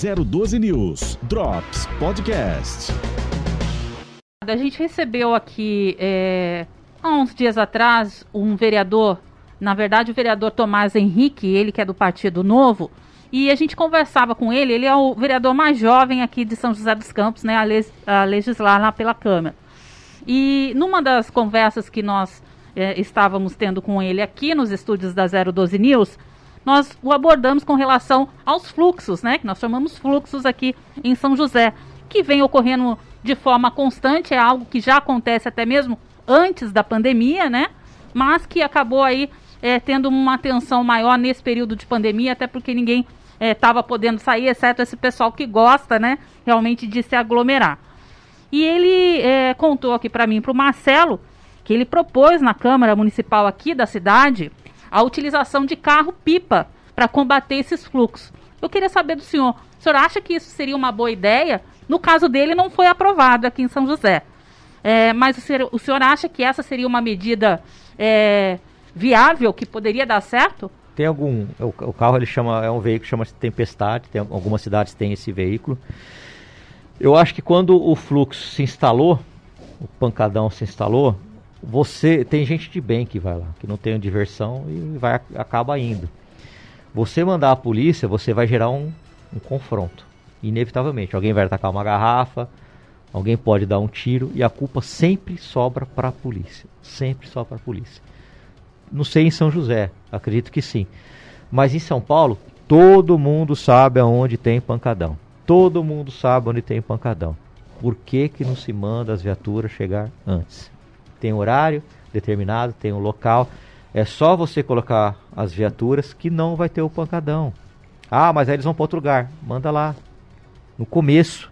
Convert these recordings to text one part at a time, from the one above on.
012 News Drops Podcast. A gente recebeu aqui é, há uns dias atrás um vereador, na verdade o vereador Tomás Henrique, ele que é do Partido Novo, e a gente conversava com ele, ele é o vereador mais jovem aqui de São José dos Campos, né, a, a legislar lá pela Câmara. E numa das conversas que nós é, estávamos tendo com ele aqui nos estúdios da 012 News, nós o abordamos com relação aos fluxos, né, que nós chamamos fluxos aqui em São José, que vem ocorrendo de forma constante, é algo que já acontece até mesmo antes da pandemia, né, mas que acabou aí é, tendo uma atenção maior nesse período de pandemia, até porque ninguém estava é, podendo sair, exceto esse pessoal que gosta, né, realmente de se aglomerar. E ele é, contou aqui para mim, para o Marcelo, que ele propôs na Câmara Municipal aqui da cidade a utilização de carro-pipa para combater esses fluxos. Eu queria saber do senhor, o senhor acha que isso seria uma boa ideia? No caso dele, não foi aprovado aqui em São José. É, mas o senhor, o senhor, acha que essa seria uma medida é, viável, que poderia dar certo? tem algum. O, o, carro ele chama. É um veículo que chama Tempestade, tem, algumas cidades têm esse veículo. Eu acho que quando o fluxo se instalou, o pancadão se instalou, você. Tem gente de bem que vai lá, que não tem diversão e vai, acaba indo. Você mandar a polícia, você vai gerar um, um confronto. Inevitavelmente. Alguém vai atacar uma garrafa, alguém pode dar um tiro e a culpa sempre sobra para a polícia. Sempre sobra para a polícia. Não sei em São José, acredito que sim. Mas em São Paulo, todo mundo sabe aonde tem pancadão. Todo mundo sabe onde tem pancadão. Por que, que não se manda as viaturas chegar antes? Tem horário determinado, tem um local. É só você colocar as viaturas que não vai ter o pancadão. Ah, mas aí eles vão para outro lugar. Manda lá. No começo.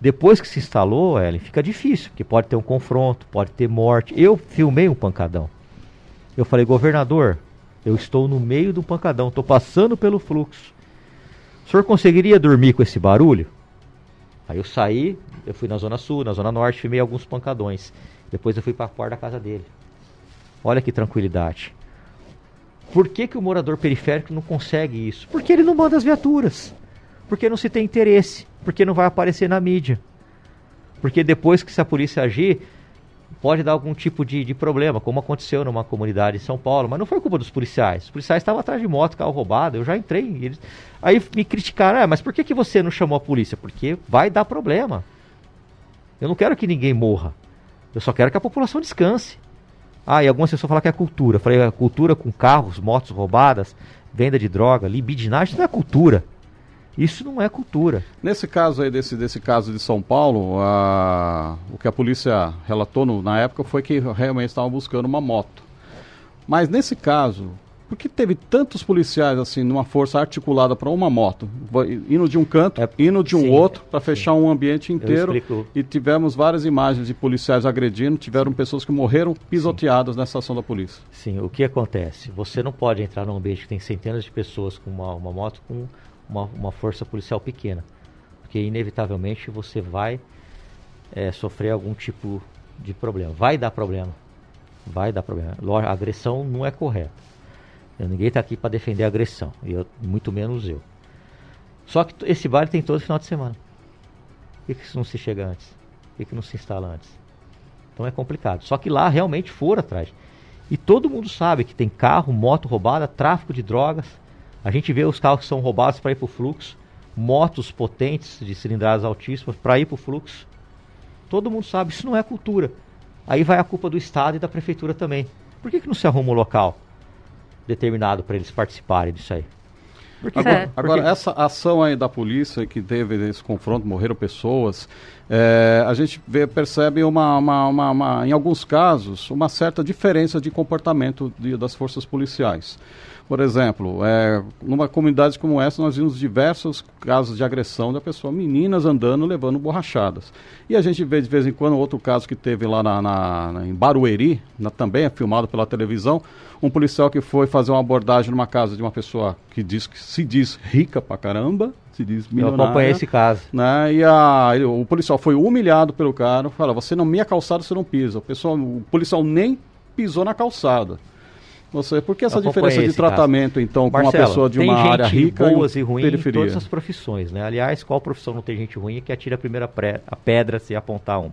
Depois que se instalou, Ellen, fica difícil, porque pode ter um confronto, pode ter morte. Eu filmei um pancadão. Eu falei, governador, eu estou no meio do pancadão, estou passando pelo fluxo. O senhor conseguiria dormir com esse barulho? Aí eu saí, eu fui na Zona Sul, na Zona Norte, filmei alguns pancadões. Depois eu fui para a porta da casa dele. Olha que tranquilidade. Por que, que o morador periférico não consegue isso? Porque ele não manda as viaturas. Porque não se tem interesse. Porque não vai aparecer na mídia. Porque depois que se a polícia agir, pode dar algum tipo de, de problema, como aconteceu numa comunidade em São Paulo, mas não foi culpa dos policiais. Os policiais estavam atrás de moto, carro roubado, eu já entrei. Eles... Aí me criticaram, ah, mas por que, que você não chamou a polícia? Porque vai dar problema. Eu não quero que ninguém morra. Eu só quero que a população descanse. Ah, e algumas pessoas falam que é cultura. Eu falei, a cultura com carros, motos roubadas, venda de droga, libidinagem, não é cultura. Isso não é cultura. Nesse caso aí, desse, desse caso de São Paulo, a, o que a polícia relatou no, na época foi que realmente estavam buscando uma moto. Mas nesse caso, por que teve tantos policiais assim numa força articulada para uma moto, indo de um canto, é, indo de um sim, outro para fechar um ambiente inteiro? E tivemos várias imagens de policiais agredindo, tiveram pessoas que morreram pisoteadas sim. nessa ação da polícia. Sim, o que acontece? Você não pode entrar num ambiente que tem centenas de pessoas com uma, uma moto com uma, uma força policial pequena. Porque inevitavelmente você vai é, sofrer algum tipo de problema. Vai dar problema. Vai dar problema. A agressão não é correta. Ninguém está aqui para defender a agressão. Eu, muito menos eu. Só que esse baile tem todo final de semana. Por que, isso não se chega antes? Por que, não se instala antes? Então é complicado. Só que lá realmente foram atrás. E todo mundo sabe que tem carro, moto roubada, tráfico de drogas. A gente vê os carros que são roubados para ir para o fluxo, motos potentes de cilindradas altíssimas para ir para o fluxo. Todo mundo sabe, isso não é cultura. Aí vai a culpa do Estado e da Prefeitura também. Por que, que não se arruma um local determinado para eles participarem disso aí? Agora, agora, essa ação aí da polícia que teve esse confronto, morreram pessoas, é, a gente vê, percebe uma, uma, uma, uma, em alguns casos, uma certa diferença de comportamento de, das forças policiais. Por exemplo, é, numa comunidade como essa, nós vimos diversos casos de agressão da pessoa, meninas andando levando borrachadas. E a gente vê de vez em quando outro caso que teve lá na, na, em Barueri, na, também é filmado pela televisão, um policial que foi fazer uma abordagem numa casa de uma pessoa que diz que se diz rica pra caramba, se diz milionária. Eu acompanhei esse caso. Né? E a, o policial foi humilhado pelo cara, fala, você não minha calçada, você não pisa. O, pessoal, o policial nem pisou na calçada. Você, por que essa diferença de tratamento, caso. então, com Marcelo, uma pessoa de uma área rica boas e ruins em todas as profissões, né? Aliás, qual profissão não tem gente ruim que atira a primeira pré, a pedra se apontar um?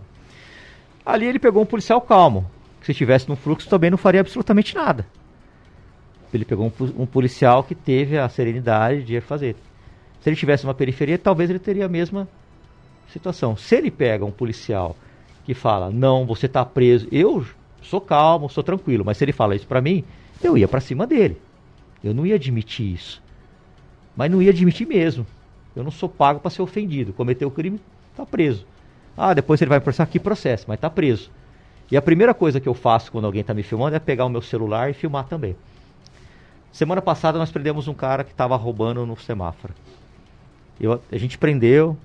Ali ele pegou um policial calmo, que se estivesse no fluxo também não faria absolutamente nada. Ele pegou um, um policial que teve a serenidade de fazer. Se ele tivesse uma periferia, talvez ele teria a mesma situação. Se ele pega um policial que fala, não, você está preso, eu sou calmo, sou tranquilo, mas se ele fala isso para mim, eu ia para cima dele. Eu não ia admitir isso. Mas não ia admitir mesmo. Eu não sou pago para ser ofendido. Cometeu o crime, está preso. Ah, depois ele vai processar, que processo, mas está preso. E a primeira coisa que eu faço quando alguém está me filmando é pegar o meu celular e filmar também. Semana passada nós prendemos um cara que estava roubando no semáforo. Eu, a gente prendeu,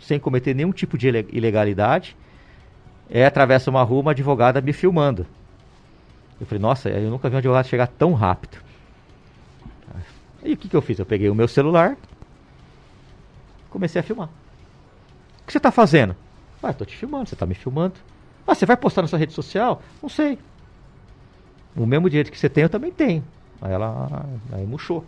sem cometer nenhum tipo de ilegalidade. É, atravessa uma rua, uma advogada me filmando. Eu falei, nossa, eu nunca vi um advogado chegar tão rápido. E o que, que eu fiz? Eu peguei o meu celular, comecei a filmar. O que você está fazendo? Ah, estou te filmando, você está me filmando. Ah, você vai postar na sua rede social? Não sei. O mesmo direito que você tem, eu também tenho. Aí ela aí murchou.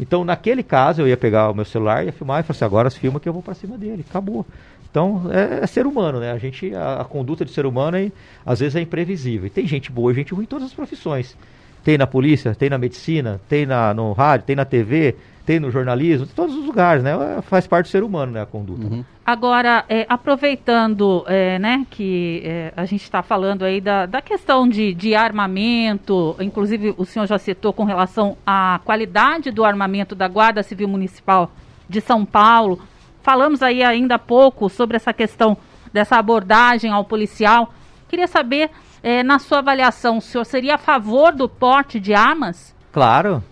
Então, naquele caso, eu ia pegar o meu celular, ia filmar e falar assim, agora filma que eu vou para cima dele. Acabou. Então, é, é, ser humano, né? A gente, a, a conduta de ser humano, é, às vezes, é imprevisível. E tem gente boa e gente ruim em todas as profissões. Tem na polícia, tem na medicina, tem na, no rádio, tem na TV, tem no jornalismo, em todos os lugares, né? Faz parte do ser humano, né, a conduta. Uhum. Agora, é, aproveitando, é, né, que é, a gente está falando aí da, da questão de, de armamento, inclusive o senhor já citou com relação à qualidade do armamento da Guarda Civil Municipal de São Paulo. Falamos aí ainda há pouco sobre essa questão dessa abordagem ao policial. Queria saber, é, na sua avaliação, o senhor seria a favor do porte de armas? Claro,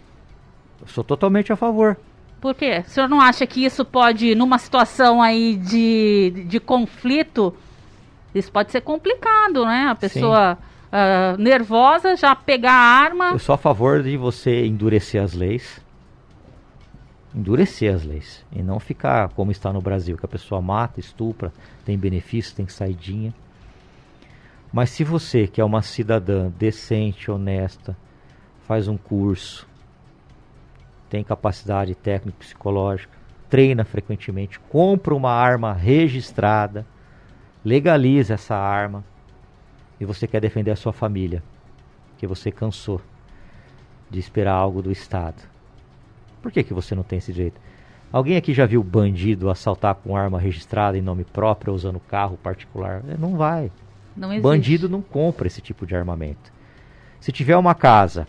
sou totalmente a favor. Por quê? O senhor não acha que isso pode, numa situação aí de, de conflito, isso pode ser complicado, né? A pessoa uh, nervosa já pegar a arma. Eu sou a favor de você endurecer as leis. Endurecer as leis. E não ficar como está no Brasil, que a pessoa mata, estupra, tem benefício, tem saidinha. Mas se você, que é uma cidadã decente, honesta, faz um curso, tem capacidade técnica psicológica, treina frequentemente, compra uma arma registrada, legaliza essa arma e você quer defender a sua família, que você cansou de esperar algo do Estado. Por que, que você não tem esse direito? Alguém aqui já viu bandido assaltar com arma registrada em nome próprio, usando carro particular? É, não vai. Não bandido não compra esse tipo de armamento. Se tiver uma casa,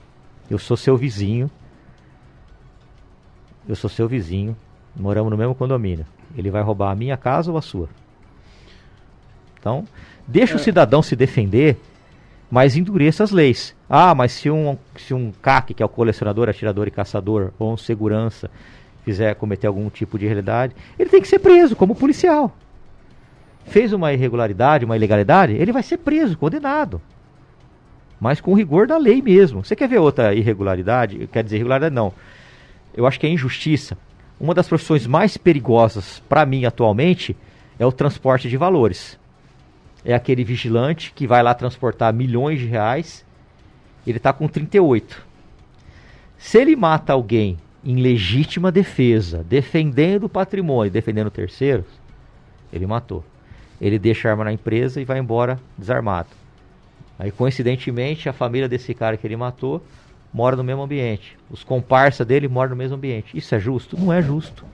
eu sou seu vizinho, eu sou seu vizinho, moramos no mesmo condomínio. Ele vai roubar a minha casa ou a sua? Então, deixa é. o cidadão se defender, mas endureça as leis. Ah, mas se um, se um CAC, que é o colecionador, atirador e caçador, ou um segurança, fizer cometer algum tipo de irregularidade, ele tem que ser preso como policial. Fez uma irregularidade, uma ilegalidade, ele vai ser preso, condenado. Mas com rigor da lei mesmo. Você quer ver outra irregularidade? Quer dizer, irregularidade não eu acho que é injustiça. Uma das profissões mais perigosas para mim atualmente é o transporte de valores. É aquele vigilante que vai lá transportar milhões de reais, ele está com 38. Se ele mata alguém em legítima defesa, defendendo o patrimônio, defendendo terceiros, ele matou. Ele deixa a arma na empresa e vai embora desarmado. Aí, coincidentemente, a família desse cara que ele matou mora no mesmo ambiente. Os comparsa dele moram no mesmo ambiente. Isso é justo? Não é justo.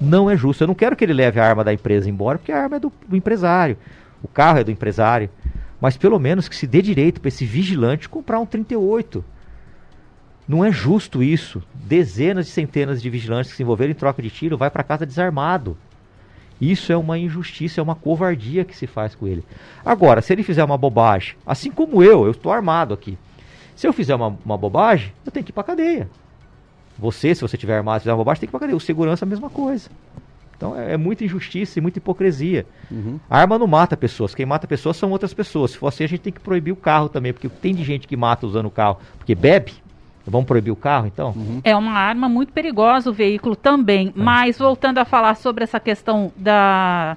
Não é justo. Eu não quero que ele leve a arma da empresa embora, porque a arma é do, do empresário. O carro é do empresário. Mas pelo menos que se dê direito para esse vigilante comprar um 38. Não é justo isso. Dezenas e centenas de vigilantes que se envolveram em troca de tiro vai para casa desarmado. Isso é uma injustiça, é uma covardia que se faz com ele. Agora, se ele fizer uma bobagem, assim como eu, eu estou armado aqui. Se eu fizer uma, uma bobagem, eu tenho que ir pra cadeia. Você, se você tiver armado e fizer uma bobagem, tem que ir pra cadeia. O segurança é a mesma coisa. Então é, é muita injustiça e muita hipocrisia. Uhum. A arma não mata pessoas. Quem mata pessoas são outras pessoas. Se for assim, a gente tem que proibir o carro também. Porque tem de gente que mata usando o carro porque bebe. Vamos proibir o carro, então? Uhum. É uma arma muito perigosa o veículo também. É. Mas voltando a falar sobre essa questão da,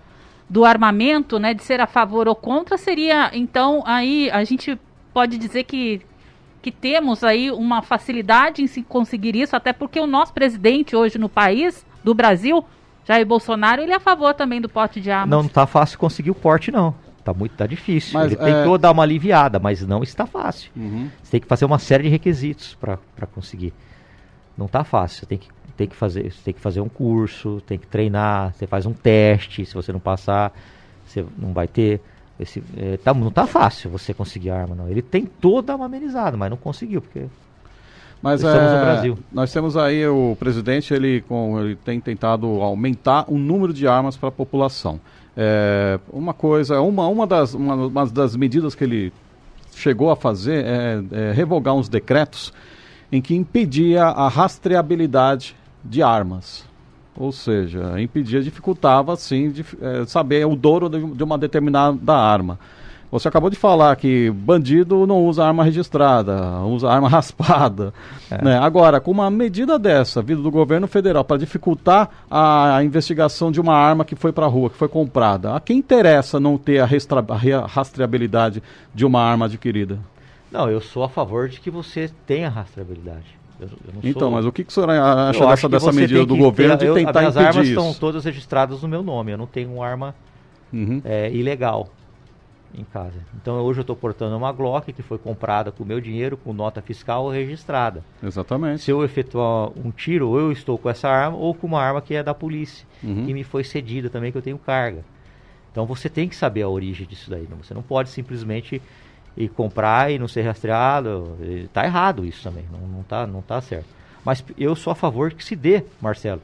do armamento, né, de ser a favor ou contra, seria então aí a gente pode dizer que que temos aí uma facilidade em se conseguir isso, até porque o nosso presidente hoje no país, do Brasil, Jair Bolsonaro, ele é a favor também do porte de armas. Não, não tá fácil conseguir o porte, não. Tá muito, tá difícil. Mas, ele é... tentou dar uma aliviada, mas não está fácil. Uhum. Você tem que fazer uma série de requisitos para conseguir. Não tá fácil. Você tem que, tem que fazer, você tem que fazer um curso, tem que treinar, você faz um teste. Se você não passar, você não vai ter. Esse, é, tá, não tá fácil você conseguir arma, não. Ele tentou dar uma amenizada, mas não conseguiu, porque mas Estamos é, no Brasil. Nós temos aí o presidente, ele, com, ele tem tentado aumentar o número de armas para a população. É, uma coisa, uma, uma, das, uma, uma, das medidas que ele chegou a fazer é, é revogar uns decretos em que impedia a rastreabilidade de armas. Ou seja, impedia, dificultava, sim, de, é, saber o dono de, de uma determinada arma. Você acabou de falar que bandido não usa arma registrada, usa arma raspada. É. Né? Agora, com uma medida dessa, vindo do governo federal, para dificultar a, a, investigação de uma arma que foi para a rua, que foi comprada, a quem interessa não ter a, restra, a rastreabilidade de uma arma adquirida? Não, eu sou a favor de que você tenha rastreabilidade. Eu, eu então, sou... mas o que, que o senhor acha dessa, dessa medida do governo ter, de tentar eu, impedir As armas estão todas registradas no meu nome, eu não tenho uma arma uhum. é, ilegal em casa. Então hoje eu estou portando uma Glock que foi comprada com meu dinheiro, com nota fiscal registrada. Exatamente. Se eu efetuar um tiro, ou eu estou com essa arma ou com uma arma que é da polícia, uhum. que me foi cedida também, que eu tenho carga. Então você tem que saber a origem disso daí. Não? Você não pode simplesmente ir comprar e não ser rastreado. Está errado isso também, não, não, tá, não tá certo. Mas eu sou a favor que se dê, Marcelo,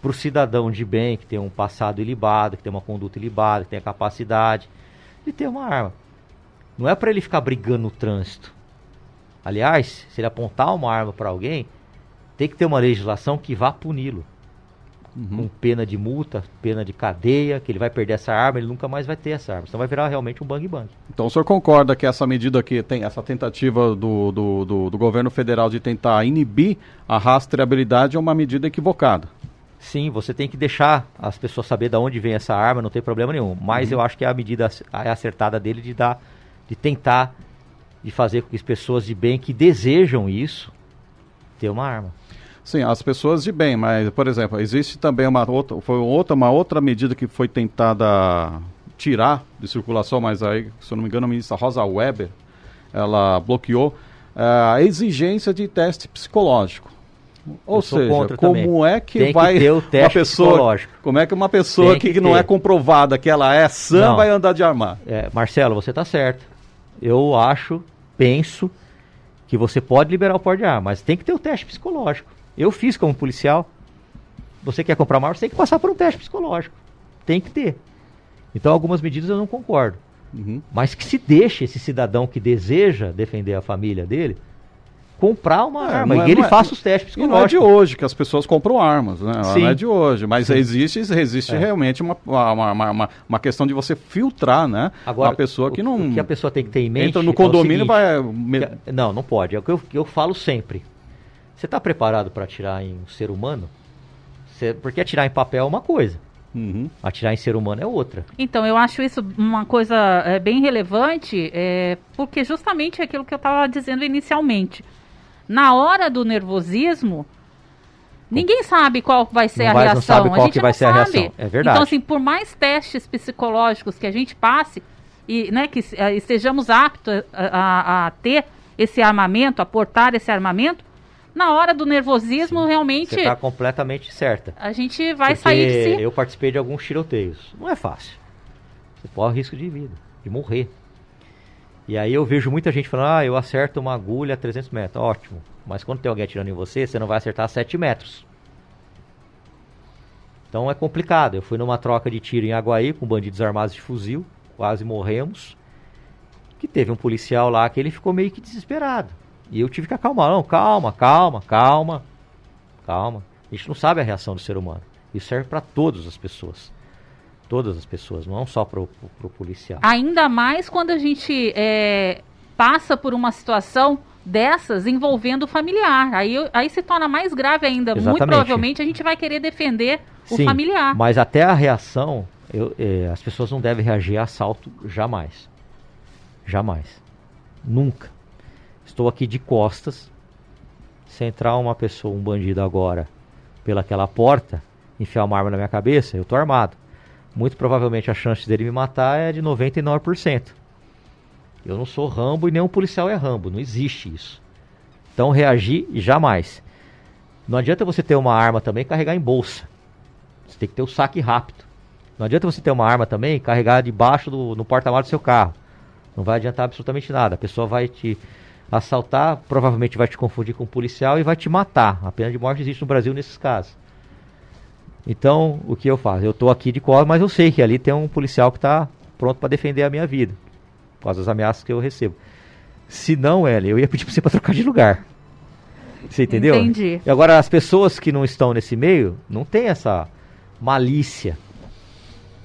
para o cidadão de bem, que tem um passado ilibado, que tem uma conduta ilibada, que tem a capacidade de ter uma arma. Não é para ele ficar brigando no trânsito. Aliás, se ele apontar uma arma para alguém, tem que ter uma legislação que vá puni-lo. Uhum. Com pena de multa, pena de cadeia, que ele vai perder essa arma, ele nunca mais vai ter essa arma. Então vai virar realmente um bang bang. Então o senhor concorda que essa medida aqui tem essa tentativa do, do, do, do governo federal de tentar inibir a rastreabilidade é uma medida equivocada? Sim, você tem que deixar as pessoas saber de onde vem essa arma, não tem problema nenhum. Mas uhum. eu acho que é a medida acertada dele de dar, de tentar, de fazer com que as pessoas de bem que desejam isso, ter uma arma. Sim, as pessoas de bem, mas, por exemplo, existe também uma outra, foi outra, uma outra medida que foi tentada tirar de circulação, mas aí, se eu não me engano, a ministra Rosa Weber, ela bloqueou uh, a exigência de teste psicológico. Ou seja, como também. é que Tem vai que uma pessoa, como é que uma pessoa que, que, não é comprovada que ela é sã não. vai andar de armar? É, Marcelo, você está certo. Eu acho, penso que você pode liberar o porte de arma, mas tem que ter o teste psicológico. Eu fiz como policial. Você quer comprar uma arma, você tem que passar por um teste psicológico. Tem que ter. Então algumas medidas eu não concordo. Uhum. Mas que se deixe esse cidadão que deseja defender a família dele comprar uma é, arma é, e ele é, faça os testes psicológicos. não é de hoje que as pessoas compram armas, né? Sim. Não é de hoje, mas Sim. existe, existe é. realmente uma, uma, uma, uma, questão de você filtrar, né? Agora, uma pessoa que não... O que a pessoa tem que ter em mente Entra no condomínio e vai... Que, não, não pode. É o que eu, eu falo sempre. Você está preparado para atirar em um ser humano? Você, porque atirar em papel é uma coisa. Uhum. Atirar em ser humano é outra. Então, eu acho isso uma coisa é, bem relevante, é, porque justamente é aquilo que eu estava dizendo inicialmente na hora do nervosismo, ninguém sabe qual vai ser não a vai, reação. Não sabe qual a gente que vai ser sabe. a reação. É verdade. Então, assim, por mais testes psicológicos que a gente passe e né, que uh, estejamos aptos a, a, a, ter esse armamento, a portar esse armamento, na hora do nervosismo, Sim, realmente. Você está completamente certa. A gente vai Porque sair de si. Eu participei de alguns tiroteios. Não é fácil. Você corre risco de vida, de morrer. E aí eu vejo muita gente falando, ah, eu acerto uma agulha a 300 metros. Ótimo. Mas quando tem alguém atirando em você, você não vai acertar a 7 metros. Então é complicado. Eu fui numa troca de tiro em Aguaí com bandidos armados de fuzil. Quase morremos. Que teve um policial lá que ele ficou meio que desesperado. E eu tive que acalmar. Não, calma, calma, calma. Calma. A gente não sabe a reação do ser humano. Isso serve para todas as pessoas todas as pessoas, não só para o policial. Ainda mais quando a gente é, passa por uma situação dessas envolvendo o familiar. Aí, aí se torna mais grave ainda. Exatamente. Muito provavelmente a gente vai querer defender Sim, o familiar. Mas até a reação, eu, é, as pessoas não devem reagir a assalto jamais. Jamais. Nunca. Estou aqui de costas. Se entrar uma pessoa, um bandido agora, pelaquela porta, enfiar uma arma na minha cabeça, eu estou armado. Muito provavelmente a chance dele me matar é de 99%. Eu não sou Rambo e nenhum policial é Rambo, não existe isso. Então reagir jamais. Não adianta você ter uma arma também e carregar em bolsa. Você tem que ter o saque rápido. Não adianta você ter uma arma também e carregar debaixo do no porta-malas do seu carro. Não vai adiantar absolutamente nada. A pessoa vai te assaltar, provavelmente vai te confundir com um policial e vai te matar. A pena de morte existe no Brasil nesses casos. Então, o que eu faço? Eu estou aqui de colo, mas eu sei que ali tem um policial que está pronto para defender a minha vida, por causa das ameaças que eu recebo. Se não, Ellen, eu ia pedir para você para trocar de lugar. Você entendeu? Entendi. E agora, as pessoas que não estão nesse meio, não tem essa malícia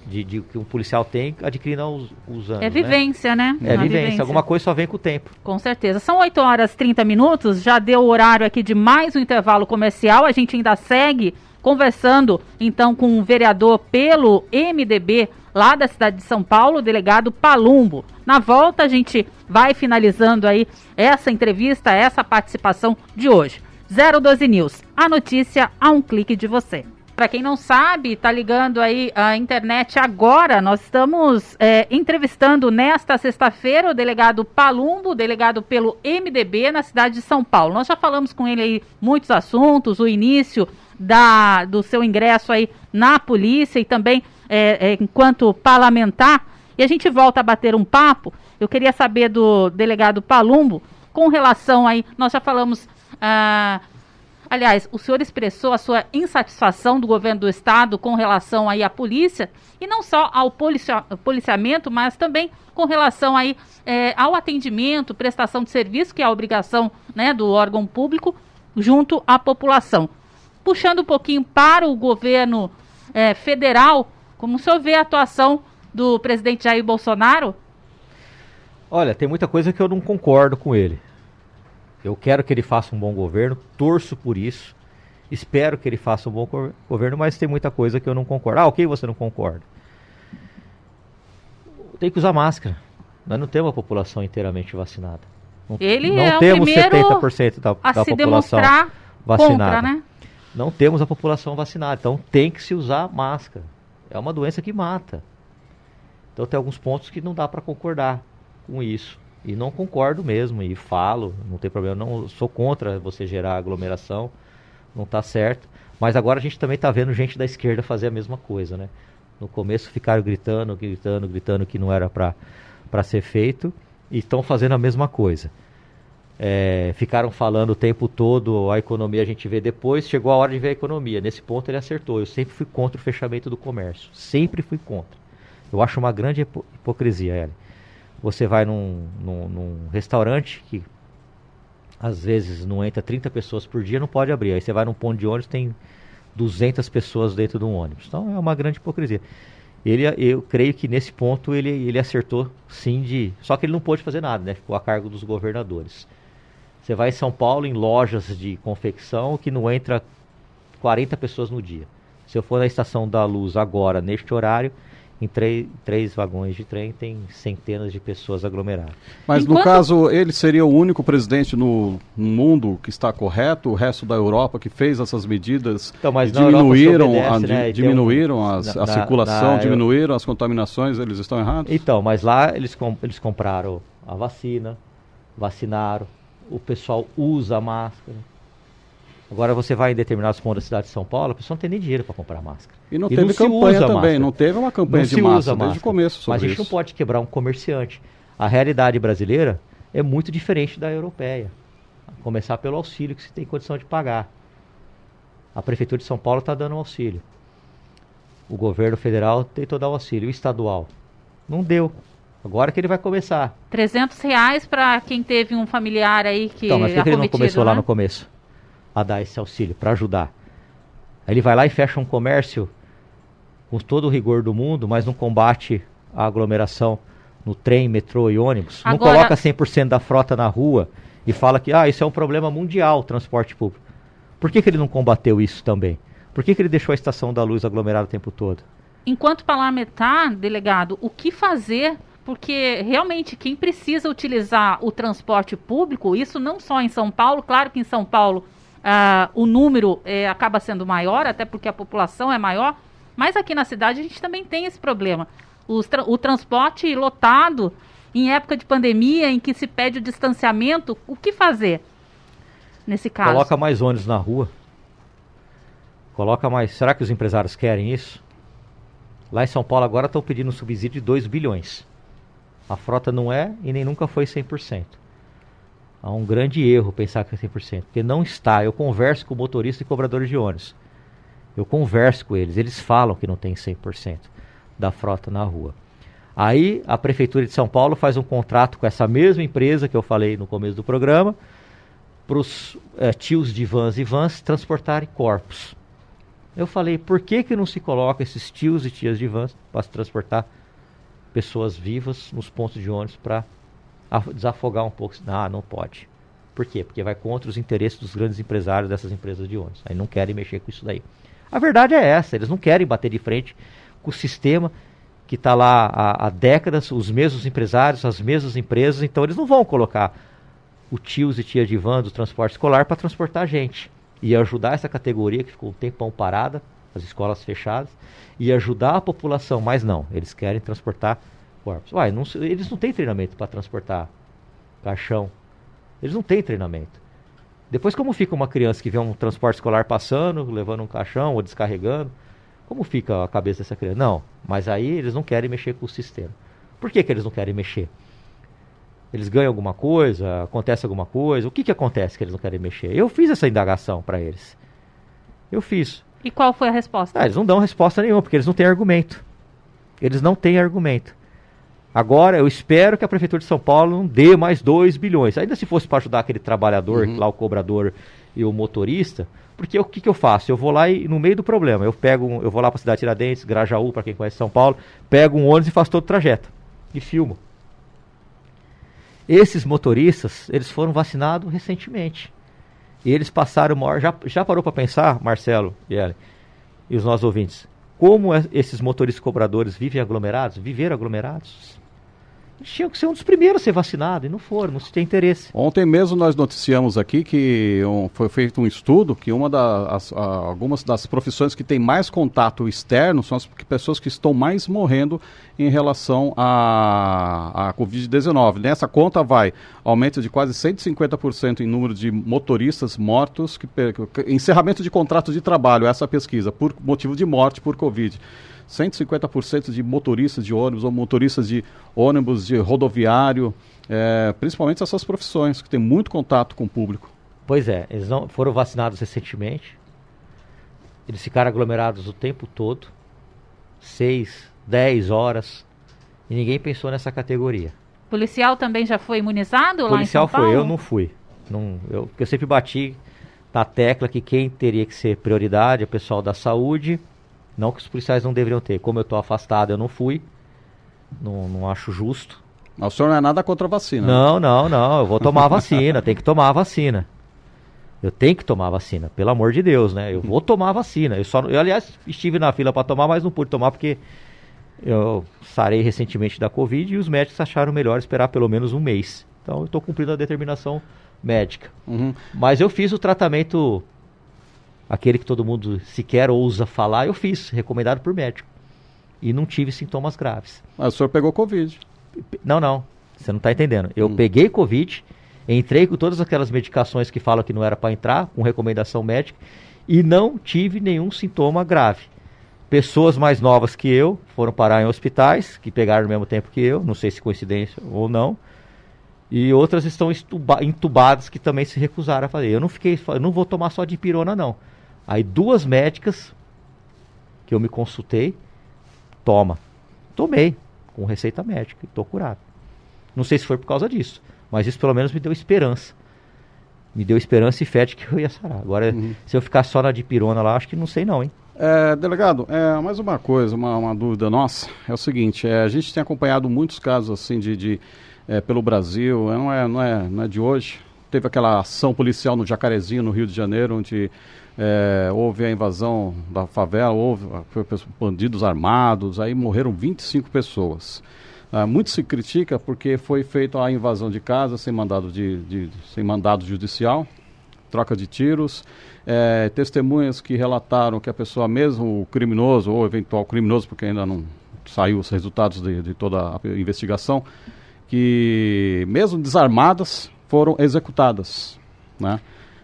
de, de que um policial tem adquirindo os, os anos. É vivência, né? né? É vivência. vivência. Alguma coisa só vem com o tempo. Com certeza. São 8 horas e 30 minutos, já deu o horário aqui de mais um intervalo comercial. A gente ainda segue conversando então com um vereador pelo MDB lá da cidade de São Paulo, o delegado Palumbo. Na volta a gente vai finalizando aí essa entrevista, essa participação de hoje. 012 News, a notícia a um clique de você. Para quem não sabe, tá ligando aí a internet agora. Nós estamos é, entrevistando nesta sexta-feira o delegado Palumbo, delegado pelo MDB na cidade de São Paulo. Nós já falamos com ele aí muitos assuntos, o início da, do seu ingresso aí na polícia e também é, é, enquanto parlamentar. E a gente volta a bater um papo. Eu queria saber do delegado Palumbo com relação aí, nós já falamos. Ah, aliás, o senhor expressou a sua insatisfação do governo do estado com relação aí à polícia e não só ao policia policiamento, mas também com relação aí é, ao atendimento, prestação de serviço, que é a obrigação né, do órgão público junto à população puxando um pouquinho para o governo é, federal, como o senhor vê a atuação do presidente Jair Bolsonaro? Olha, tem muita coisa que eu não concordo com ele. Eu quero que ele faça um bom governo, torço por isso, espero que ele faça um bom governo, mas tem muita coisa que eu não concordo. Ah, ok, você não concorda. Tem que usar máscara. Nós não temos a população inteiramente vacinada. Não, ele não é temos o 70% da, a da se população vacinada. Contra, né? não temos a população vacinada. Então tem que se usar máscara. É uma doença que mata. Então tem alguns pontos que não dá para concordar com isso. E não concordo mesmo, e falo, não tem problema, não sou contra você gerar aglomeração, não está certo. Mas agora a gente também está vendo gente da esquerda fazer a mesma coisa, né? No começo ficaram gritando, gritando, gritando que não era para ser feito, e estão fazendo a mesma coisa. É, ficaram falando o tempo todo a economia a gente vê depois, chegou a hora de ver a economia. Nesse ponto ele acertou. Eu sempre fui contra o fechamento do comércio. Sempre fui contra. Eu acho uma grande hipo hipocrisia, Ellen. Você vai num, num, num, restaurante que às vezes não entra 30 pessoas por dia, não pode abrir. Aí você vai num ponto de ônibus, tem 200 pessoas dentro de um ônibus. Então é uma grande hipocrisia. Ele, eu creio que nesse ponto ele, ele acertou sim de. Só que ele não pôde fazer nada, né? Ficou a cargo dos governadores. Você vai em São Paulo em lojas de confecção que não entra 40 pessoas no dia. Se eu for na estação da Luz agora, neste horário, em três, três vagões de trem tem centenas de pessoas aglomeradas. Mas Enquanto... no caso, ele seria o único presidente no mundo que está correto, o resto da Europa que fez essas medidas então, mas diminuíram, obedece, a, né? diminuíram um, as, na, a circulação, na, diminuíram as contaminações, eles estão errados? Então, mas lá eles, eles compraram a vacina, vacinaram, o pessoal usa máscara. Agora você vai em determinados pontos da cidade de São Paulo, a pessoa não tem nem dinheiro para comprar máscara. E não e teve não campanha também, máscara. não teve uma campanha não de máscara, desde o começo sobre Mas a gente isso. não pode quebrar um comerciante. A realidade brasileira é muito diferente da europeia. A começar pelo auxílio que você tem condição de pagar. A Prefeitura de São Paulo está dando um auxílio. O governo federal tentou dar o auxílio. O estadual não deu. Agora que ele vai começar. 300 reais para quem teve um familiar aí que Então, mas por que ele não começou né? lá no começo? A dar esse auxílio para ajudar. Aí ele vai lá e fecha um comércio com todo o rigor do mundo, mas não combate a aglomeração no trem, metrô e ônibus. Agora... Não coloca 100% da frota na rua e fala que ah, isso é um problema mundial, o transporte público. Por que, que ele não combateu isso também? Por que, que ele deixou a estação da luz aglomerada o tempo todo? Enquanto parlamentar, delegado, o que fazer porque realmente quem precisa utilizar o transporte público, isso não só em São Paulo, claro que em São Paulo uh, o número eh, acaba sendo maior, até porque a população é maior, mas aqui na cidade a gente também tem esse problema. Tra o transporte lotado em época de pandemia, em que se pede o distanciamento, o que fazer nesse caso? Coloca mais ônibus na rua. Coloca mais. Será que os empresários querem isso? Lá em São Paulo agora estão pedindo um subsídio de 2 bilhões. A frota não é e nem nunca foi 100%. Há um grande erro pensar que é 100%, porque não está. Eu converso com motoristas e cobradores de ônibus. Eu converso com eles, eles falam que não tem 100% da frota na rua. Aí a Prefeitura de São Paulo faz um contrato com essa mesma empresa que eu falei no começo do programa, para os é, tios de vans e vans transportarem corpos. Eu falei, por que, que não se coloca esses tios e tias de vans para transportar pessoas vivas nos pontos de ônibus para desafogar um pouco? Ah, não pode. Por quê? Porque vai contra os interesses dos grandes empresários dessas empresas de ônibus. Aí não querem mexer com isso daí. A verdade é essa, eles não querem bater de frente com o sistema que está lá há, há, décadas, os mesmos empresários, as mesmas empresas, então eles não vão colocar o tios e tia de van do transporte escolar para transportar gente. E ajudar essa categoria que ficou um tempão parada, as escolas fechadas, e ajudar a população, mas não, eles querem transportar corpos. Uai, não, eles não têm treinamento para transportar caixão. Eles não têm treinamento. Depois, como fica uma criança que vê um transporte escolar passando, levando um caixão ou descarregando? Como fica a cabeça dessa criança? Não, mas aí eles não querem mexer com o sistema. Por que, que eles não querem mexer? Eles ganham alguma coisa? Acontece alguma coisa? O que, que acontece que eles não querem mexer? Eu fiz essa indagação para eles. Eu fiz. E qual foi a resposta? Ah, eles não dão resposta nenhuma, porque eles não têm argumento. Eles não têm argumento. Agora, eu espero que a Prefeitura de São Paulo não dê mais 2 bilhões. Ainda se fosse para ajudar aquele trabalhador, uhum. lá o cobrador e o motorista, porque o que, que eu faço? Eu vou lá e no meio do problema, eu pego, eu vou lá para a cidade de Tiradentes, Grajaú, para quem conhece São Paulo, pego um ônibus e faço todo o trajeto e filmo. Esses motoristas, eles foram vacinados recentemente. E eles passaram maior. Já, já parou para pensar, Marcelo e Ellen, e os nossos ouvintes, como é, esses motoristas cobradores vivem aglomerados? Viveram aglomerados? Tinham que ser um dos primeiros a ser vacinado e não foram, não se tem interesse. Ontem mesmo nós noticiamos aqui que um, foi feito um estudo que uma das algumas das profissões que tem mais contato externo são as pessoas que estão mais morrendo em relação à, à Covid-19. Nessa conta vai aumento de quase 150% em número de motoristas mortos, que, encerramento de contrato de trabalho, essa pesquisa, por motivo de morte por Covid. 150% de motoristas de ônibus ou motoristas de ônibus de rodoviário, é, principalmente essas profissões que têm muito contato com o público. Pois é, eles não foram vacinados recentemente, eles ficaram aglomerados o tempo todo, 6, 10 horas, e ninguém pensou nessa categoria. Policial também já foi imunizado lá em São Paulo? foi, eu não fui. Não, eu, eu sempre bati na tecla que quem teria que ser prioridade é o pessoal da saúde não que os policiais não deveriam ter. Como eu estou afastado, eu não fui. Não, não acho justo. Mas o senhor não é nada contra a vacina? Não, né? não, não. Eu vou tomar a vacina. tem que tomar a vacina. Eu tenho que tomar a vacina, pelo amor de Deus, né? Eu vou tomar a vacina. Eu, só, eu aliás, estive na fila para tomar, mas não pude tomar porque eu sarei recentemente da Covid e os médicos acharam melhor esperar pelo menos um mês. Então eu estou cumprindo a determinação médica. Uhum. Mas eu fiz o tratamento aquele que todo mundo sequer ousa falar, eu fiz, recomendado por médico. E não tive sintomas graves. Mas o senhor pegou Covid? Não, não. Você não está entendendo. Eu hum. peguei Covid, entrei com todas aquelas medicações que falam que não era para entrar, com recomendação médica, e não tive nenhum sintoma grave. Pessoas mais novas que eu foram parar em hospitais, que pegaram no mesmo tempo que eu, não sei se coincidência ou não. E outras estão entubadas que também se recusaram a fazer. Eu não fiquei, eu não vou tomar só de pirona não. Aí duas médicas que eu me consultei, toma. Tomei, com receita médica, e estou curado. Não sei se foi por causa disso, mas isso pelo menos me deu esperança. Me deu esperança e fé de que eu ia sarar. Agora, uhum. se eu ficar só na dipirona lá, acho que não sei não, hein? É, delegado, é, mais uma coisa, uma, uma dúvida nossa, é o seguinte, é, a gente tem acompanhado muitos casos assim de, de é, pelo Brasil, é, não é, não, é, não é de hoje, teve aquela ação policial no Jacarezinho, no Rio de Janeiro, onde é, houve a invasão da favela, houve bandidos armados, aí morreram 25 pessoas. Uh, muito se critica porque foi feita a invasão de casa sem mandado, de, de sem mandado judicial, troca de tiros, é, testemunhas que relataram que a pessoa, mesmo o criminoso ou eventual criminoso, porque ainda não saiu os resultados de, de toda a investigação, que mesmo desarmadas foram executadas, né?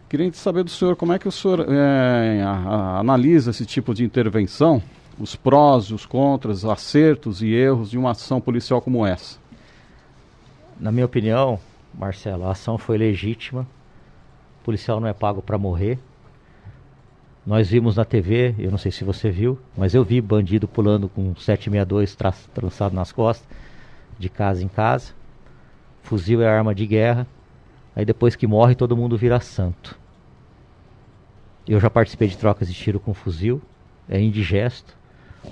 Queria saber do senhor como é que o senhor é, a, a, analisa esse tipo de intervenção, os prós, os contras, acertos e erros de uma ação policial como essa. Na minha opinião, Marcelo, a ação foi legítima. O policial não é pago para morrer. Nós vimos na TV, eu não sei se você viu, mas eu vi bandido pulando com 762 tra trançado nas costas, de casa em casa. Fuzil é arma de guerra. Aí depois que morre, todo mundo vira santo. Eu já participei de trocas de tiro com fuzil, é indigesto.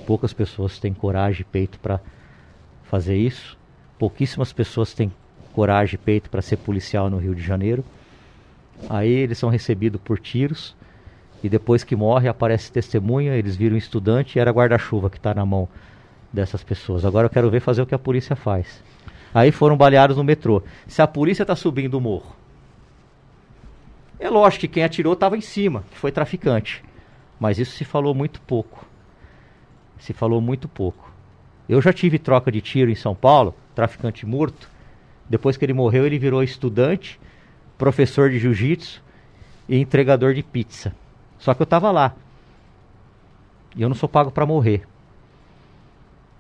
Poucas pessoas têm coragem e peito para fazer isso. Pouquíssimas pessoas têm coragem e peito para ser policial no Rio de Janeiro. Aí eles são recebidos por tiros e depois que morre aparece testemunha, eles viram estudante e era guarda-chuva que está na mão dessas pessoas. Agora eu quero ver fazer o que a polícia faz. Aí foram baleados no metrô. Se a polícia está subindo o morro, é lógico que quem atirou estava em cima, que foi traficante. Mas isso se falou muito pouco. Se falou muito pouco. Eu já tive troca de tiro em São Paulo, traficante morto. Depois que ele morreu, ele virou estudante, professor de jiu-jitsu e entregador de pizza. Só que eu estava lá. E eu não sou pago para morrer.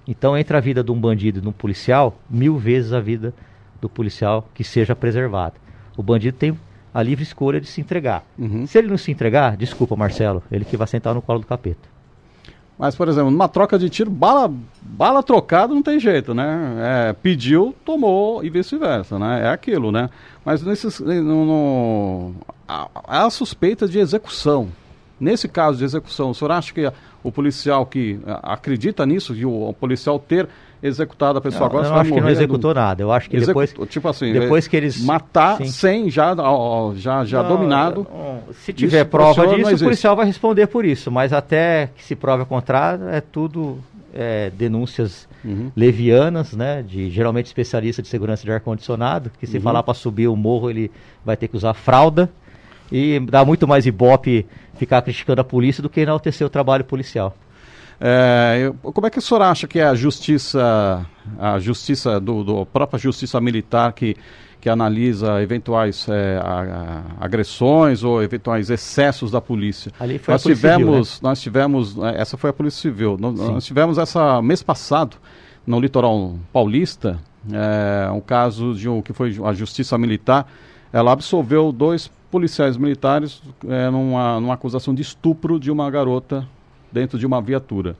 Então, entre a vida de um bandido e de um policial, mil vezes a vida do policial que seja preservada. O bandido tem a livre escolha de se entregar. Uhum. Se ele não se entregar, desculpa, Marcelo, ele que vai sentar no colo do capeta. Mas, por exemplo, numa troca de tiro, bala, bala trocada não tem jeito, né? É, pediu, tomou e vice-versa, né? É aquilo, né? Mas nesses, no, no, a, a suspeita de execução. Nesse caso de execução, o senhor acha que o policial que acredita nisso, de o, o policial ter executado a pessoa não, agora eu acho que não executou do... nada. Eu acho que depois tipo assim, depois que eles matar sim. sem já já já não, dominado. se tiver prova disso, o policial vai responder por isso, mas até que se prove o contrário, é tudo é, denúncias uhum. levianas, né, de geralmente especialista de segurança de ar condicionado, que se uhum. falar para subir o morro, ele vai ter que usar fralda e dá muito mais ibope ficar criticando a polícia do que enaltecer o trabalho policial. É, eu, como é que o senhor acha que é a justiça, a justiça do, do própria justiça militar que, que analisa eventuais é, a, a, agressões ou eventuais excessos da polícia? Ali foi nós a polícia tivemos, civil, né? nós tivemos, é, essa foi a polícia civil. Nós, nós tivemos essa mês passado no litoral paulista é, um caso de um que foi a justiça militar. Ela absolveu dois policiais militares é, numa, numa acusação de estupro de uma garota dentro de uma viatura.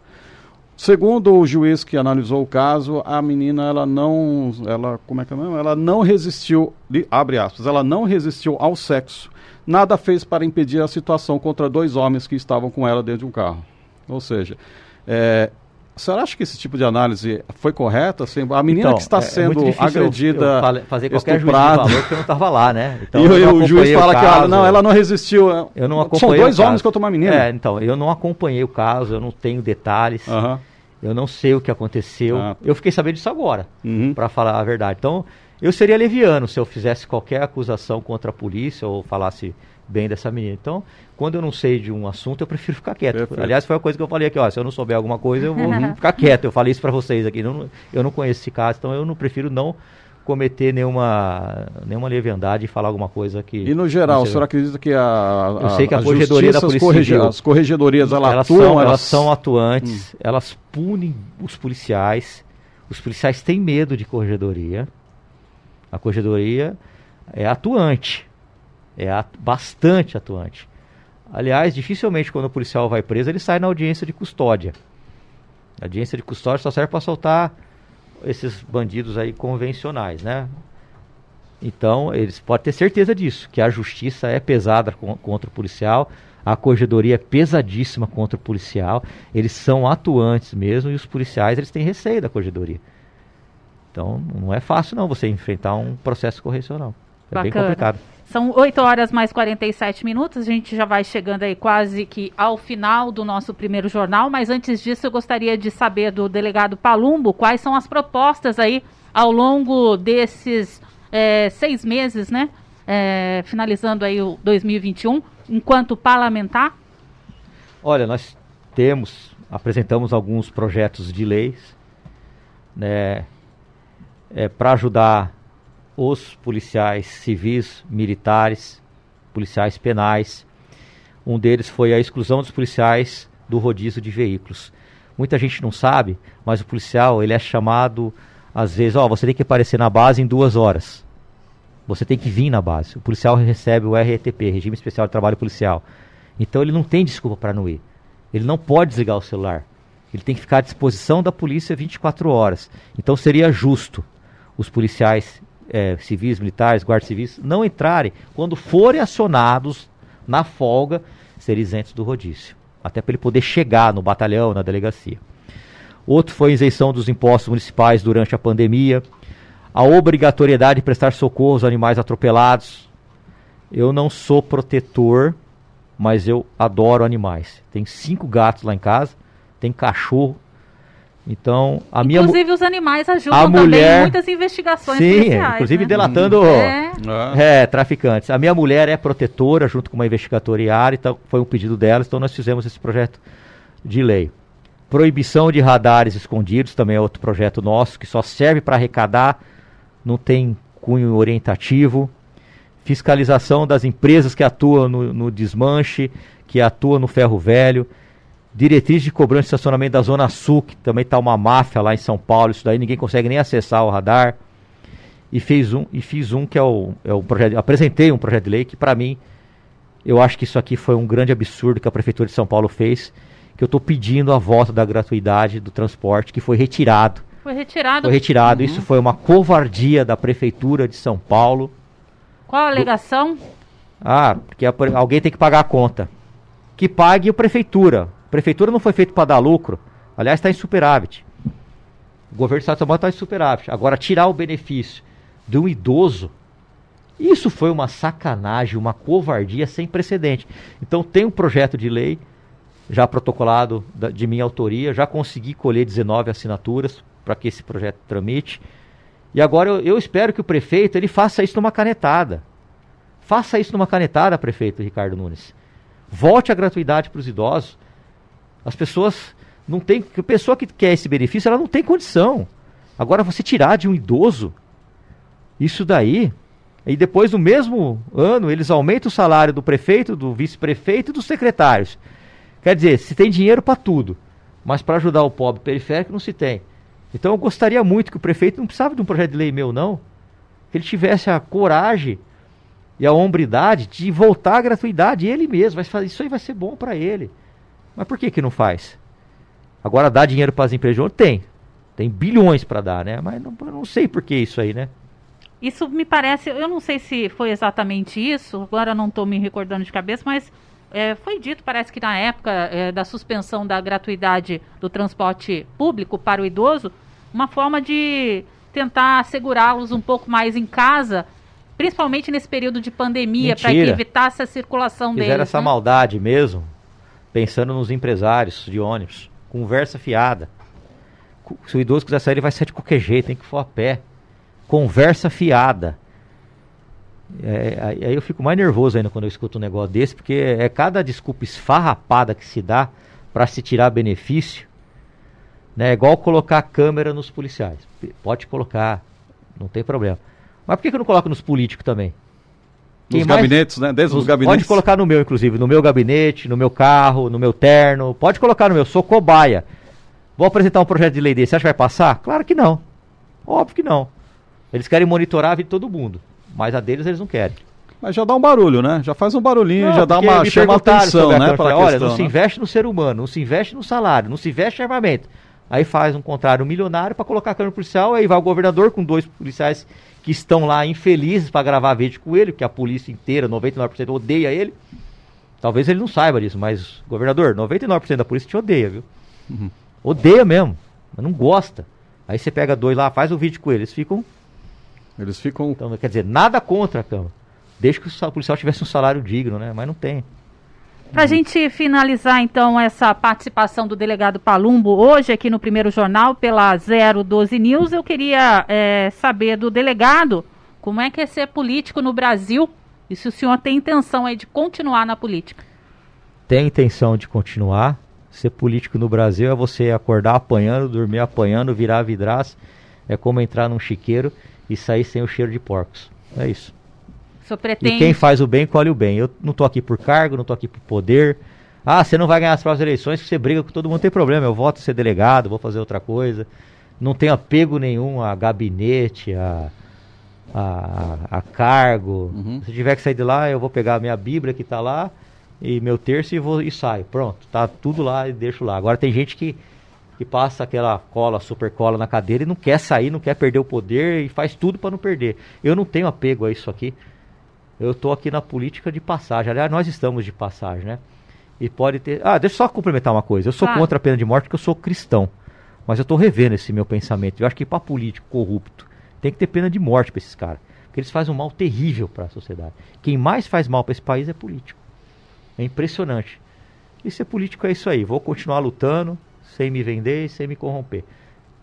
Segundo o juiz que analisou o caso, a menina ela não, ela como é que é? Ela não resistiu, abre aspas, ela não resistiu ao sexo. Nada fez para impedir a situação contra dois homens que estavam com ela dentro de um carro. Ou seja, é, a senhora acha que esse tipo de análise foi correta? Assim, a menina então, que está é, é sendo é agredida. Eu, eu fazer qualquer estuprada. juízo de valor, porque eu não estava lá, né? Então, e o, o juiz fala o que ela, não, ela não resistiu. Eu não acompanhei São dois homens contra uma menina. É, então, eu não acompanhei o caso, eu não tenho detalhes. Uhum. Eu não sei o que aconteceu. Ah. Eu fiquei sabendo disso agora, uhum. para falar a verdade. Então, eu seria leviano se eu fizesse qualquer acusação contra a polícia ou falasse bem dessa menina. Então, quando eu não sei de um assunto, eu prefiro ficar quieto. Perfeito. Aliás, foi a coisa que eu falei aqui, ó, se eu não souber alguma coisa, eu vou ficar quieto. Eu falei isso para vocês aqui. Não, eu não conheço esse caso, então eu não prefiro não cometer nenhuma, nenhuma leviandade e falar alguma coisa que... E no geral, o senhor acredita que a, a Eu sei que a, a corregedoria da Polícia correge, Civil, As corregedorias, elas, elas atuam... São, elas... elas são atuantes, hum. elas punem os policiais. Os policiais têm medo de corregedoria. A corregedoria é atuante é atu bastante atuante. Aliás, dificilmente quando o policial vai preso, ele sai na audiência de custódia. A audiência de custódia só serve para soltar esses bandidos aí convencionais, né? Então, eles podem ter certeza disso, que a justiça é pesada contra o policial, a corregedoria é pesadíssima contra o policial, eles são atuantes mesmo e os policiais eles têm receio da corregedoria. Então, não é fácil não você enfrentar um processo correcional. É Bacana. bem complicado. São 8 horas mais 47 minutos. A gente já vai chegando aí quase que ao final do nosso primeiro jornal. Mas antes disso, eu gostaria de saber do delegado Palumbo quais são as propostas aí ao longo desses é, seis meses, né? É, finalizando aí o 2021, enquanto parlamentar. Olha, nós temos, apresentamos alguns projetos de leis, né? É, para ajudar os policiais civis, militares, policiais penais. Um deles foi a exclusão dos policiais do rodízio de veículos. Muita gente não sabe, mas o policial ele é chamado às vezes, ó, oh, você tem que aparecer na base em duas horas. Você tem que vir na base. O policial recebe o RETP, Regime Especial de Trabalho Policial. Então ele não tem desculpa para não ir. Ele não pode desligar o celular. Ele tem que ficar à disposição da polícia 24 horas. Então seria justo os policiais é, civis, militares, guardas civis, não entrarem quando forem acionados na folga, ser isentos do rodízio. Até para ele poder chegar no batalhão, na delegacia. Outro foi a isenção dos impostos municipais durante a pandemia. A obrigatoriedade de prestar socorro aos animais atropelados. Eu não sou protetor, mas eu adoro animais. Tem cinco gatos lá em casa, tem cachorro, então, a inclusive, minha Inclusive os animais ajudam a mulher, também em muitas investigações sim, policiais. inclusive né? delatando é. É, traficantes. A minha mulher é protetora junto com uma investigadora IAR, então foi um pedido dela, então nós fizemos esse projeto de lei. Proibição de radares escondidos também é outro projeto nosso que só serve para arrecadar, não tem cunho orientativo. Fiscalização das empresas que atuam no, no desmanche, que atuam no ferro velho diretriz de cobrança de estacionamento da Zona Sul, que também está uma máfia lá em São Paulo, isso daí ninguém consegue nem acessar o radar. E fez um, e fiz um que é o, é o projeto, apresentei um projeto de lei que para mim eu acho que isso aqui foi um grande absurdo que a prefeitura de São Paulo fez, que eu estou pedindo a volta da gratuidade do transporte que foi retirado. Foi retirado. Foi retirado. Uhum. Isso foi uma covardia da prefeitura de São Paulo. Qual a alegação? Do... Ah, porque a, alguém tem que pagar a conta. Que pague a prefeitura. Prefeitura não foi feito para dar lucro. Aliás, está em superávit. O governo do Estado de São Paulo está em superávit. Agora, tirar o benefício de um idoso, isso foi uma sacanagem, uma covardia sem precedente. Então, tem um projeto de lei já protocolado de minha autoria, já consegui colher 19 assinaturas para que esse projeto tramite. E agora eu, eu, espero que o prefeito ele faça isso numa canetada. Faça isso numa canetada, prefeito Ricardo Nunes. Volte a gratuidade para os idosos. As pessoas não têm. A pessoa que quer esse benefício, ela não tem condição. Agora, você tirar de um idoso, isso daí. E depois, no mesmo ano, eles aumentam o salário do prefeito, do vice-prefeito e dos secretários. Quer dizer, se tem dinheiro para tudo, mas para ajudar o pobre periférico não se tem. Então eu gostaria muito que o prefeito não precisava de um projeto de lei meu, não. Que ele tivesse a coragem e a hombridade de voltar à gratuidade ele mesmo. Isso aí vai ser bom para ele. Mas por que que não faz? Agora dá dinheiro para as empresas? Tem. Tem bilhões para dar, né? Mas não, não sei por que isso aí, né? Isso me parece, eu não sei se foi exatamente isso, agora não estou me recordando de cabeça, mas é, foi dito, parece que na época é, da suspensão da gratuidade do transporte público para o idoso, uma forma de tentar segurá-los um pouco mais em casa, principalmente nesse período de pandemia, para que evitasse a circulação Fizeram deles. Fizeram essa né? maldade mesmo pensando nos empresários de ônibus. Conversa fiada. Se o idoso quiser sair, ele vai sair de qualquer jeito, tem que for a pé. Conversa fiada. É, aí eu fico mais nervoso ainda quando eu escuto um negócio desse, porque é cada desculpa esfarrapada que se dá para se tirar benefício. Né? É igual colocar câmera nos policiais. Pode colocar, não tem problema. Mas por que, que eu não coloco nos políticos também? Nos mais, gabinetes, né? Desde os gabinetes. Pode colocar no meu, inclusive, no meu gabinete, no meu carro, no meu terno. Pode colocar no meu, sou cobaia. Vou apresentar um projeto de lei desse, você acha que vai passar? Claro que não. Óbvio que não. Eles querem monitorar a vida de todo mundo. Mas a deles eles não querem. Mas já dá um barulho, né? Já faz um barulhinho, não, já dá uma chama atenção, né? Pra olha, questão, não né? se investe no ser humano, não se investe no salário, não se investe em armamento. Aí faz um contrário milionário para colocar a câmera policial, aí vai o governador com dois policiais que estão lá infelizes para gravar vídeo com ele, que a polícia inteira, 99% odeia ele. Talvez ele não saiba disso, mas, governador, 99% da polícia te odeia, viu? Uhum. Odeia mesmo, mas não gosta. Aí você pega dois lá, faz o vídeo com eles, ficam. Eles ficam. Então, quer dizer, nada contra a Câmara. Desde que o policial tivesse um salário digno, né? Mas não tem. Para a gente finalizar, então, essa participação do delegado Palumbo hoje aqui no primeiro jornal pela 012 News, eu queria é, saber do delegado como é que é ser político no Brasil e se o senhor tem intenção aí de continuar na política. Tem intenção de continuar. Ser político no Brasil é você acordar apanhando, dormir apanhando, virar vidraça. É como entrar num chiqueiro e sair sem o cheiro de porcos. É isso. Pretende... E quem faz o bem, colhe o bem. Eu não tô aqui por cargo, não tô aqui por poder. Ah, você não vai ganhar as próximas eleições, você briga com todo mundo, não tem problema. Eu voto ser delegado, vou fazer outra coisa. Não tenho apego nenhum a gabinete, a, a, a cargo. Uhum. Se tiver que sair de lá, eu vou pegar a minha Bíblia que está lá e meu terço e, vou, e saio. Pronto, tá tudo lá e deixo lá. Agora tem gente que, que passa aquela cola, super cola na cadeira e não quer sair, não quer perder o poder e faz tudo para não perder. Eu não tenho apego a isso aqui. Eu estou aqui na política de passagem. Aliás, nós estamos de passagem, né? E pode ter. Ah, deixa eu só complementar uma coisa. Eu sou ah. contra a pena de morte porque eu sou cristão. Mas eu estou revendo esse meu pensamento. Eu acho que para político corrupto tem que ter pena de morte para esses caras. Porque eles fazem um mal terrível para a sociedade. Quem mais faz mal para esse país é político. É impressionante. E ser político é isso aí. Vou continuar lutando, sem me vender e sem me corromper.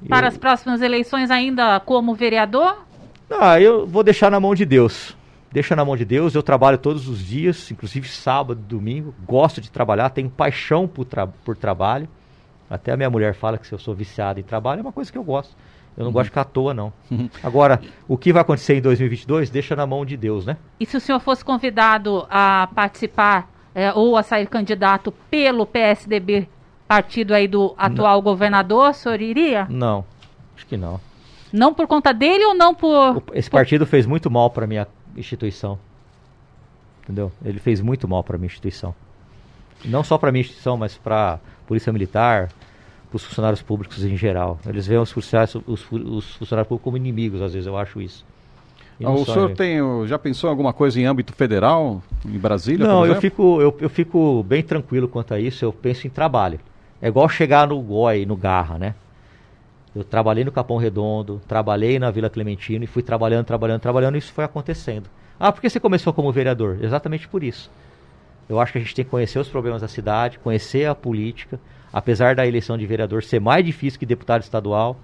Para eu... as próximas eleições, ainda como vereador? Ah, eu vou deixar na mão de Deus deixa na mão de Deus. Eu trabalho todos os dias, inclusive sábado, domingo. Gosto de trabalhar, tenho paixão por, tra por trabalho. Até a minha mulher fala que se eu sou viciado em trabalho, é uma coisa que eu gosto. Eu não uhum. gosto de ficar à toa, não. Uhum. Agora, o que vai acontecer em 2022, deixa na mão de Deus, né? E se o senhor fosse convidado a participar é, ou a sair candidato pelo PSDB, partido aí do atual não. governador, o senhor iria? Não, acho que não. Não por conta dele ou não por... Esse partido fez muito mal para minha instituição. Entendeu? Ele fez muito mal para minha instituição. Não só para minha instituição, mas para polícia militar, para os funcionários públicos em geral. Eles veem os funcionários, os, os funcionários públicos como inimigos, às vezes eu acho isso. Ah, o senhor tem, já pensou em alguma coisa em âmbito federal, em Brasília? Não, eu fico, eu, eu fico bem tranquilo quanto a isso. Eu penso em trabalho. É igual chegar no GOI, no Garra, né? Eu trabalhei no Capão Redondo, trabalhei na Vila Clementino e fui trabalhando, trabalhando, trabalhando e isso foi acontecendo. Ah, por que você começou como vereador? Exatamente por isso. Eu acho que a gente tem que conhecer os problemas da cidade, conhecer a política, apesar da eleição de vereador ser mais difícil que deputado estadual.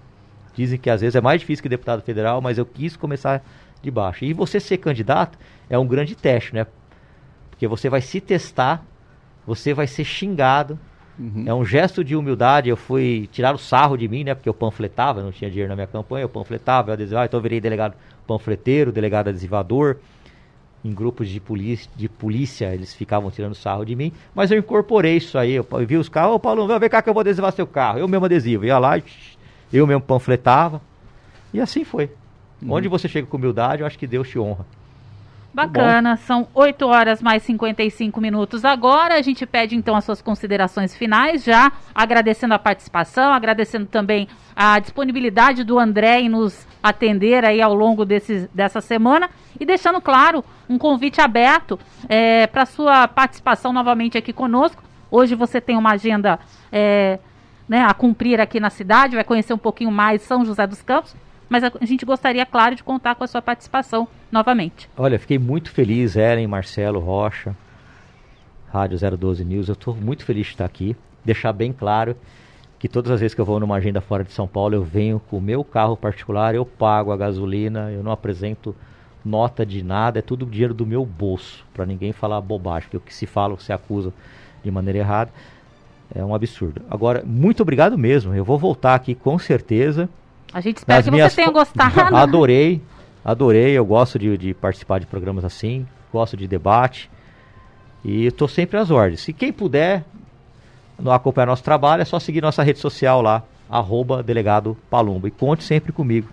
Dizem que às vezes é mais difícil que deputado federal, mas eu quis começar de baixo. E você ser candidato é um grande teste, né? Porque você vai se testar, você vai ser xingado, Uhum. É um gesto de humildade. Eu fui tirar o sarro de mim, né? Porque eu panfletava, não tinha dinheiro na minha campanha, eu panfletava, eu adesivava, então eu virei delegado panfleteiro, delegado adesivador. Em grupos de polícia, de polícia, eles ficavam tirando sarro de mim, mas eu incorporei isso aí. Eu, vi os carros, ô Paulo, vem cá que eu vou adesivar seu carro. Eu mesmo adesivo. Ia lá, eu mesmo panfletava. E assim foi. Uhum. Onde você chega com humildade, eu acho que Deus te honra. Bacana, são 8 horas mais 55 minutos agora. A gente pede então as suas considerações finais, já agradecendo a participação, agradecendo também a disponibilidade do André em nos atender aí ao longo desse, dessa semana e deixando claro um convite aberto é, para sua participação novamente aqui conosco. Hoje você tem uma agenda é, né, a cumprir aqui na cidade, vai conhecer um pouquinho mais São José dos Campos mas a gente gostaria, claro, de contar com a sua participação novamente. Olha, fiquei muito feliz, Ellen, Marcelo, Rocha, Rádio 012 News. Eu estou muito feliz de estar aqui. Deixar bem claro que todas as vezes que eu vou numa agenda fora de São Paulo, eu venho com o meu carro particular, eu pago a gasolina, eu não apresento nota de nada, é tudo dinheiro do meu bolso, para ninguém falar bobagem, porque o que se fala, se acusa de maneira errada, é um absurdo. Agora, muito obrigado mesmo, eu vou voltar aqui com certeza. A gente espera que você tenha gostado. adorei, adorei. Eu gosto de, de, participar de programas assim, gosto de debate. E estou sempre às ordens. Se quem puder não acompanhar nosso trabalho, é só seguir nossa rede social lá, arroba delegado Palumbo. E conte sempre comigo.